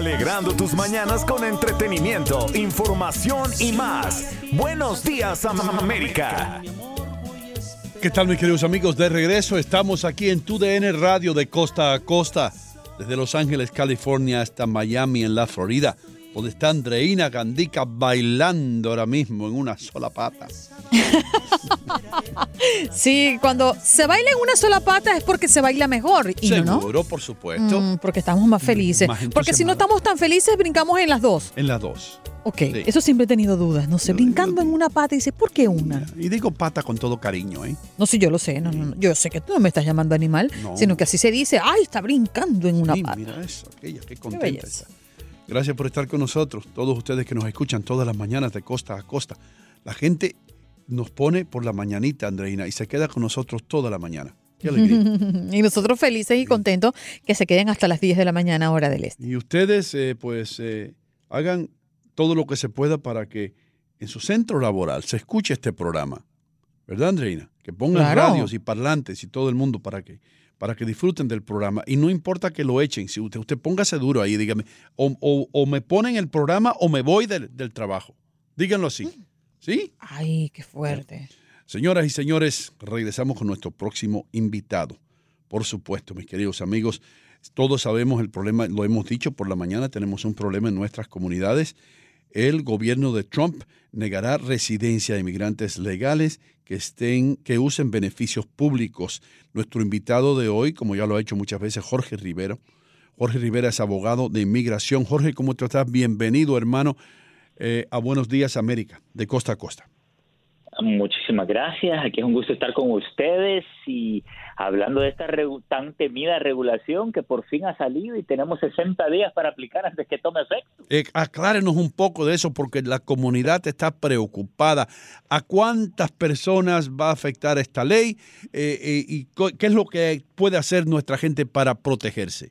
Alegrando tus mañanas con entretenimiento, información y más. Buenos días, América. ¿Qué tal mis queridos amigos? De regreso estamos aquí en TUDN Radio de costa a costa, desde Los Ángeles, California hasta Miami en la Florida, donde está Andreina Gandica bailando ahora mismo en una sola pata. Sí, cuando se baila en una sola pata es porque se baila mejor. Y. Seguro, por supuesto. Mm, porque estamos más felices. más porque si no estamos tan felices, brincamos en las dos. En las dos. Ok, Sí. eso siempre he tenido dudas. No sé, brincando en una pata y dice, ¿por qué una? Y digo pata con todo cariño, ¿eh? No sé, yo lo sé. No, no, no. Yo sé que tú no me estás llamando animal, No. sino que así se dice, ay, está brincando en una Sí, pata. mira eso, aquella, qué contenta está. Gracias por estar con nosotros, todos ustedes que nos escuchan todas las mañanas de costa a costa. La gente nos pone por la mañanita, Andreina, y se queda con nosotros toda la mañana. Qué alegría. y nosotros felices y contentos que se queden hasta las 10 de la mañana, hora del este. Y ustedes, eh, pues, eh, hagan todo lo que se pueda para que en su centro laboral se escuche este programa. ¿Verdad, Andreina? Que pongan Claro. radios y parlantes y todo el mundo para que, para que disfruten del programa. Y no importa que lo echen, si usted, usted póngase duro ahí, dígame, o, o- o me ponen el programa o me voy del, del trabajo. Díganlo así. ¿Sí? Ay, qué fuerte. Señoras y señores, regresamos con nuestro próximo invitado. Por supuesto, mis queridos amigos, todos sabemos el problema, lo hemos dicho por la mañana, tenemos un problema en nuestras comunidades. El gobierno de Trump negará residencia a inmigrantes legales que estén, que usen beneficios públicos. Nuestro invitado de hoy, como ya lo ha hecho muchas veces, Jorge Rivera. Jorge Rivera es abogado de inmigración. Jorge, ¿cómo estás? Bienvenido, hermano, eh, a Buenos Días América, de costa a costa. Muchísimas gracias. Aquí es un gusto estar con ustedes y hablando de esta tan temida regulación que por fin ha salido y tenemos 60 días para aplicar antes que tome efecto. Eh, aclárenos un poco de eso porque la comunidad está preocupada. ¿A cuántas personas va a afectar esta ley Eh, eh, y qué es lo que puede hacer nuestra gente para protegerse?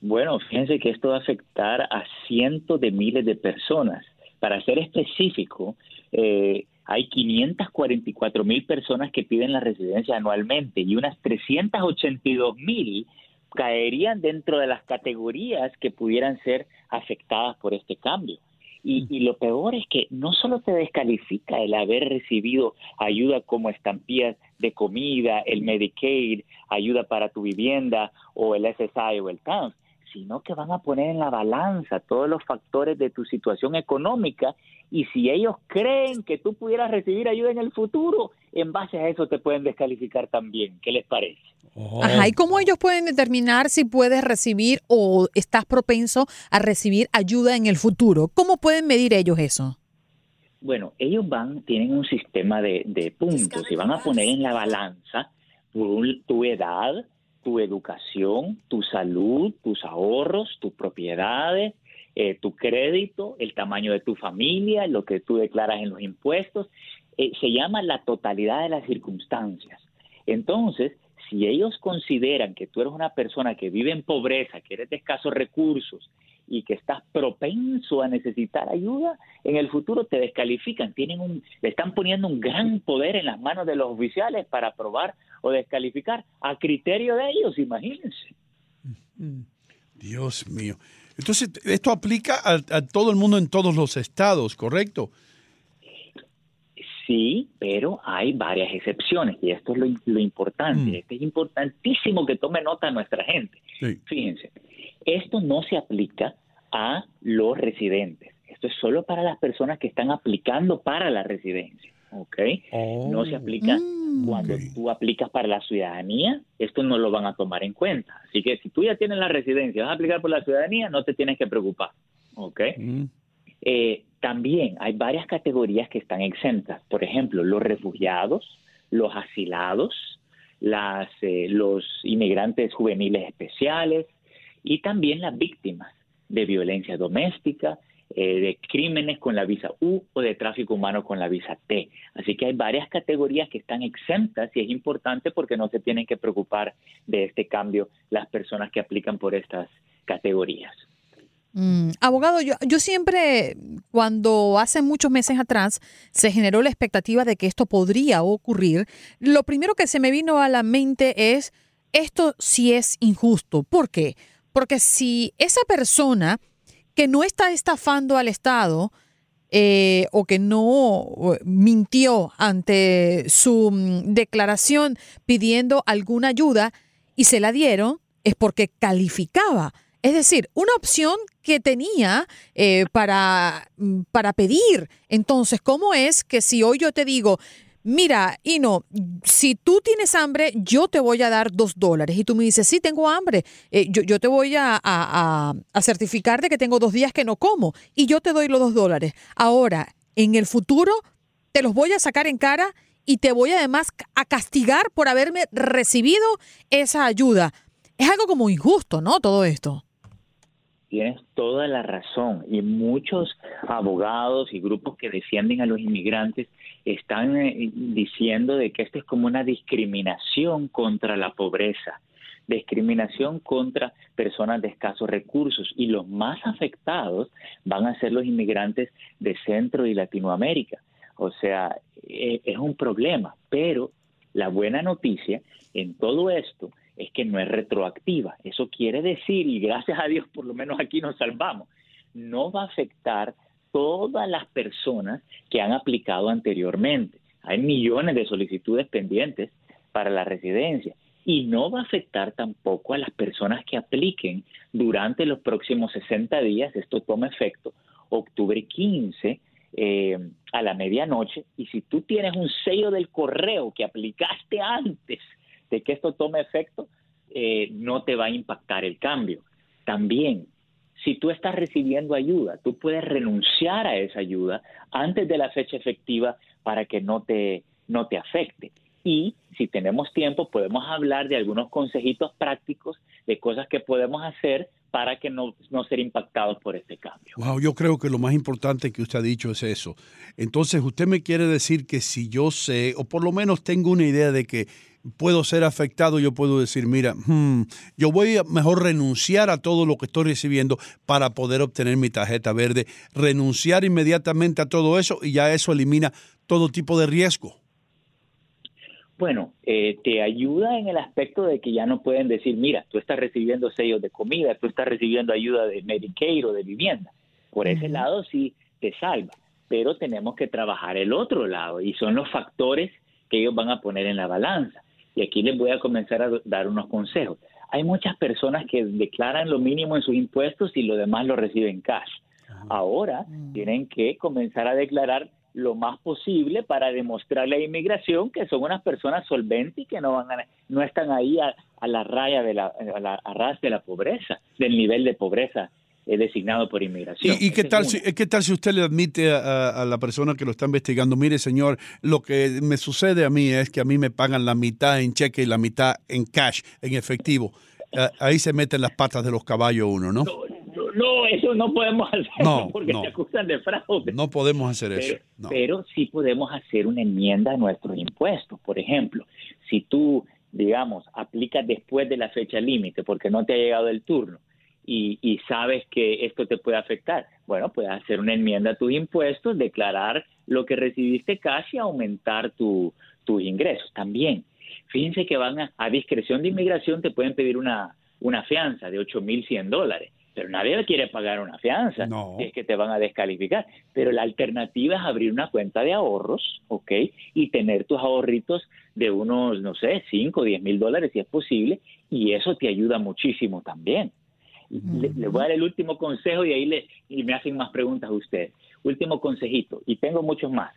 Bueno, fíjense que esto va a afectar a cientos de miles de personas. Para ser específico, eh, hay 544 mil personas que piden la residencia anualmente y unas 382 mil caerían dentro de las categorías que pudieran ser afectadas por este cambio. Y, y lo peor es que no solo te descalifica el haber recibido ayuda como estampillas de comida, el Medicaid, ayuda para tu vivienda o el SSI o el TANF, sino que van a poner en la balanza todos los factores de tu situación económica y si ellos creen que tú pudieras recibir ayuda en el futuro, en base a eso te pueden descalificar también. ¿Qué les parece? Ajá, ¿y cómo ellos pueden determinar si puedes recibir o estás propenso a recibir ayuda en el futuro? ¿Cómo pueden medir ellos eso? Bueno, ellos van, tienen un sistema de, de puntos y van a poner en la balanza tu, tu edad, tu educación, tu salud, tus ahorros, tus propiedades, eh, tu crédito, el tamaño de tu familia, lo que tú declaras en los impuestos. Eh, se llama la totalidad de las circunstancias. Entonces, si ellos consideran que tú eres una persona que vive en pobreza, que eres de escasos recursos y que estás propenso a necesitar ayuda, en el futuro te descalifican, tienen un, le están poniendo un gran poder en las manos de los oficiales para aprobar o descalificar a criterio de ellos, imagínense. Dios mío. Entonces, esto aplica a, a todo el mundo en todos los estados, ¿correcto? Sí, pero hay varias excepciones y esto es lo, lo importante. Esto es importantísimo que tome nota nuestra gente. Fíjense, esto no se aplica a los residentes. Esto es solo para las personas que están aplicando para la residencia. ¿ok? No se aplica cuando tú aplicas para la ciudadanía, esto no lo van a tomar en cuenta. Así que si tú ya tienes la residencia, vas a aplicar por la ciudadanía, no te tienes que preocupar, ¿ok? Eh, también hay varias categorías que están exentas. Por ejemplo, los refugiados, los asilados, las, eh, los inmigrantes juveniles especiales y también las víctimas de violencia doméstica, eh, de crímenes con la visa U o de tráfico humano con la visa T. Así que hay varias categorías que están exentas y es importante porque no se tienen que preocupar de este cambio las personas que aplican por estas categorías. Mm, abogado, yo, yo siempre, cuando hace muchos meses atrás se generó la expectativa de que esto podría ocurrir, lo primero que se me vino a la mente es, esto sí es injusto. ¿Por qué? Porque si esa persona que no está estafando al Estado eh, o que no mintió ante su mm, declaración pidiendo alguna ayuda y se la dieron, es porque calificaba. Es decir, una opción que tenía eh, para, mm, para pedir. Entonces, ¿cómo es que si hoy yo te digo, mira, Ino, si tú tienes hambre, yo te voy a dar dos dólares. Y tú me dices, sí, tengo hambre. Eh, yo, te voy a, a, certificar de que tengo dos días que no como. Y yo te doy los dos dólares. Ahora, en el futuro, te los voy a sacar en cara y te voy además a castigar por haberme recibido esa ayuda. Es algo como injusto, ¿no? Todo esto. Tienes toda la razón y muchos abogados y grupos que defienden a los inmigrantes están eh, diciendo de que esto es como una discriminación contra la pobreza, discriminación contra personas de escasos recursos y los más afectados van a ser los inmigrantes de Centro y Latinoamérica. O sea, eh, es un problema, pero la buena noticia en todo esto es que no es retroactiva. Eso quiere decir, y gracias a Dios por lo menos aquí nos salvamos, no va a afectar todas las personas que han aplicado anteriormente. Hay millones de solicitudes pendientes para la residencia y no va a afectar tampoco a las personas que apliquen durante los próximos 60 días. Esto toma efecto octubre 15 eh, a la medianoche y si tú tienes un sello del correo que aplicaste antes de que esto tome efecto, eh, no te va a impactar el cambio. También, si tú estás recibiendo ayuda, tú puedes renunciar a esa ayuda antes de la fecha efectiva para que no te, no te afecte. Y si tenemos tiempo, podemos hablar de algunos consejitos prácticos de cosas que podemos hacer para que no, no ser impactados por este cambio. Wow, yo creo que lo más importante que usted ha dicho es eso. Entonces, usted me quiere decir que si yo sé, o por lo menos tengo una idea de que puedo ser afectado, yo puedo decir, mira, hmm, yo voy a mejor renunciar a todo lo que estoy recibiendo para poder obtener mi tarjeta verde, renunciar inmediatamente a todo eso y ya eso elimina todo tipo de riesgo. Bueno, eh, te ayuda en el aspecto de que ya no pueden decir, mira, tú estás recibiendo sellos de comida, tú estás recibiendo ayuda de Medicaid o de vivienda. Por ese lado sí te salva, pero tenemos que trabajar el otro lado y son los factores que ellos van a poner en la balanza. Y aquí les voy a comenzar a dar unos consejos. Hay muchas personas que declaran lo mínimo en sus impuestos y lo demás lo reciben cash. Ahora tienen que comenzar a declarar lo más posible para demostrarle a la inmigración que son unas personas solventes y que no van no están ahí a, la raya de la, a la de la pobreza, del nivel de pobreza designado por inmigración. ¿Y, y qué, tal si, qué tal si usted le admite a, a la persona que lo está investigando, mire señor, lo que me sucede a mí es que a mí me pagan la mitad en cheque y la mitad en cash, en efectivo? Ah, ahí se meten las patas de los caballos uno, ¿no? No, no, eso no podemos hacer No, porque no. te acusan de fraude. No podemos hacer eso. No. pero sí podemos hacer una enmienda a nuestros impuestos. Por ejemplo, si tú, digamos, aplicas después de la fecha límite porque no te ha llegado el turno y, y sabes que esto te puede afectar, bueno, puedes hacer una enmienda a tus impuestos, declarar lo que recibiste casi, aumentar tu, tus ingresos también. Fíjense que van a, a discreción de inmigración, te pueden pedir una, una fianza de 8.100 dólares. Pero nadie quiere pagar una fianza No. es que te van a descalificar. Pero la alternativa es abrir una cuenta de ahorros, ¿ok? Y tener tus ahorritos de unos, no sé, 5 o 10 mil dólares si es posible. Y eso te ayuda muchísimo también. Le, le voy a dar el último consejo y ahí le, y me hacen más preguntas a ustedes. Último consejito, y tengo muchos más.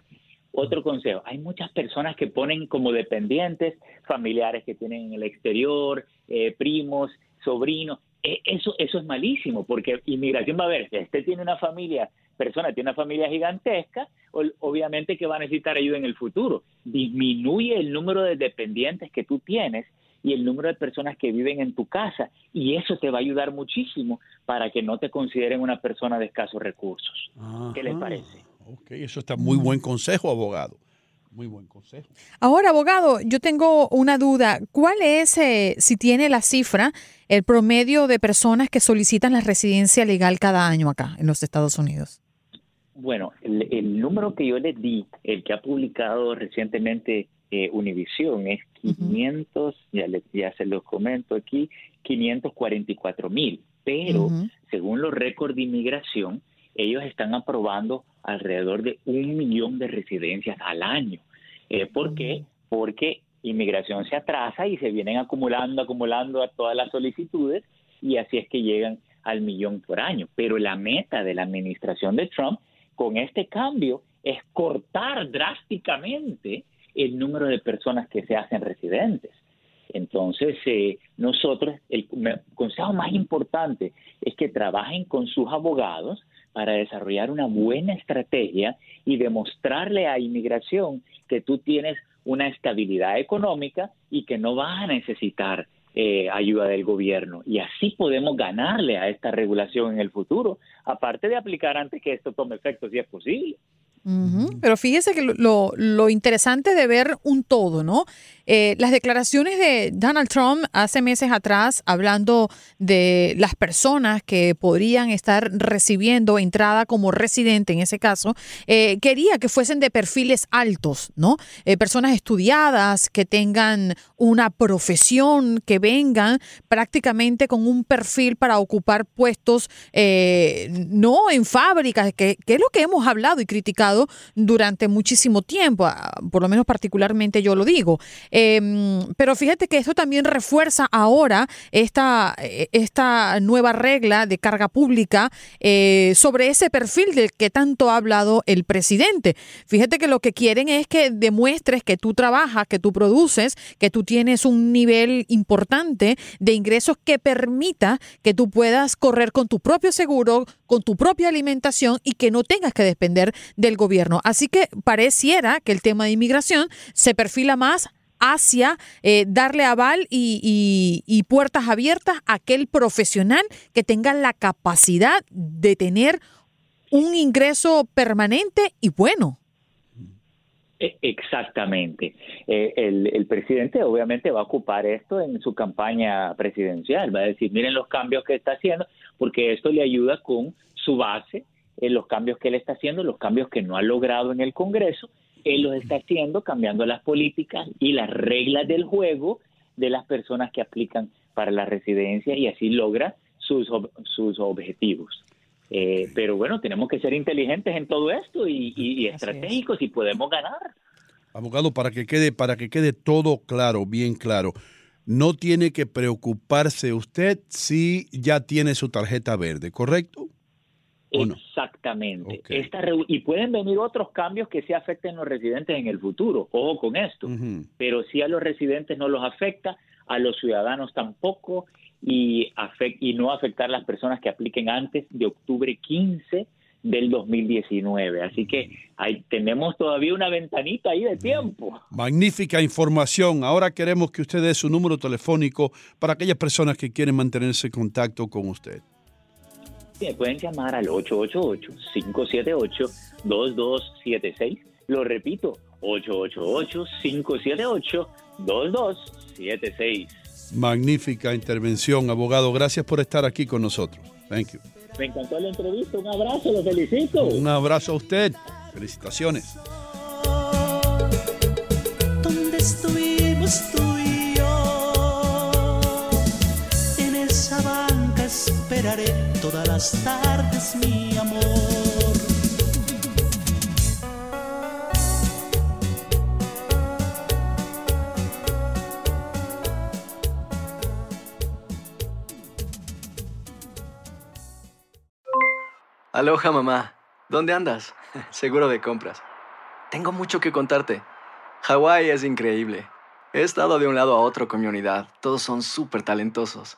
Otro consejo, hay muchas personas que ponen como dependientes familiares que tienen en el exterior, eh, primos, sobrinos. Eh, eso, eso es malísimo, porque inmigración va a ver, si este tiene una familia, persona tiene una familia gigantesca, obviamente que va a necesitar ayuda en el futuro. Disminuye el número de dependientes que tú tienes y el número de personas que viven en tu casa, y eso te va a ayudar muchísimo para que no te consideren una persona de escasos recursos. ¿Qué les parece? Ok, eso está muy buen consejo, abogado. Muy buen consejo. Ahora, abogado, yo tengo una duda. ¿Cuál es, eh, si tiene la cifra, el promedio de personas que solicitan la residencia legal cada año acá en los Estados Unidos? Bueno, el, el número que yo les di, el que ha publicado recientemente eh, Univision, es 500, ya, ya se los comento aquí, 544 mil. Pero según los récords de inmigración, ellos están aprobando alrededor de un millón de residencias al año. Eh, ¿Por qué? Porque inmigración se atrasa y se vienen acumulando, acumulando a todas las solicitudes y así es que llegan al millón por año. Pero la meta de la administración de Trump con este cambio es cortar drásticamente el número de personas que se hacen residentes. Entonces, eh, nosotros, el consejo más importante es que trabajen con sus abogados para desarrollar una buena estrategia y demostrarle a inmigración que tú tienes una estabilidad económica y que no vas a necesitar eh, ayuda del gobierno. Y así podemos ganarle a esta regulación en el futuro, aparte de aplicar antes que esto tome efecto, si es posible. Pero fíjese que lo- lo, interesante de ver un todo, ¿no? Eh, las declaraciones de Donald Trump hace meses atrás, hablando de las personas que podrían estar recibiendo entrada como residente, en ese caso, eh, quería que fuesen de perfiles altos, ¿no? Eh, personas estudiadas, que tengan una profesión, que vengan prácticamente con un perfil para ocupar puestos, no en fábricas, que, que es lo que hemos hablado y criticado durante muchísimo tiempo, por lo menos particularmente yo lo digo. Eh, pero fíjate que esto también refuerza ahora esta, eh, esta nueva regla de carga pública eh, sobre ese perfil del que tanto ha hablado el presidente. Fíjate que lo que quieren es que demuestres que tú trabajas, que tú produces, que tú tienes un nivel importante de ingresos que permita que tú puedas correr con tu propio seguro, con tu propia alimentación y que no tengas que depender del gobierno. Así que pareciera que el tema de inmigración se perfila más hacia eh, darle aval y, y- puertas abiertas a aquel profesional que tenga la capacidad de tener un ingreso permanente y bueno. E- Exactamente. Eh, el presidente obviamente va a ocupar esto en su campaña presidencial. Va a decir, miren los cambios que está haciendo, porque esto le ayuda con su base, en los cambios que él está haciendo, los cambios que no ha logrado en el Congreso. Él los está haciendo cambiando las políticas y las reglas del juego de las personas que aplican para la residencia y así logra sus, ob- sus objetivos. Eh, pero bueno, tenemos que ser inteligentes en todo esto y, y- y estratégicos y podemos ganar. Abogado, para que quede, para que quede todo claro, bien claro, no tiene que preocuparse usted si ya tiene su tarjeta verde, ¿correcto? Exactamente. Esta y pueden venir otros cambios que sí afecten a los residentes en el futuro. Ojo con esto. Pero si a los residentes no los afecta, a los ciudadanos tampoco. y, y no afectar a las personas que apliquen antes de octubre 15 del 2019. Así que ahí tenemos todavía una ventanita ahí de tiempo. Magnífica información. Ahora queremos que usted dé su número telefónico para aquellas personas que quieren mantenerse en contacto con usted. Sí, pueden llamar al 888-578-2276. Lo repito, 888-578-2276. Magnífica intervención, abogado. Gracias por estar aquí con nosotros. Thank you. Me encantó la entrevista. Un abrazo, lo felicito. Un abrazo a usted. Felicitaciones. ¿Dónde estuvimos tú todas las tardes, mi amor. Aloha mamá, ¿dónde andas? Seguro de compras. Tengo mucho que contarte. Hawái es increíble. He estado de un lado a otro con mi unidad. Todos son súper talentosos.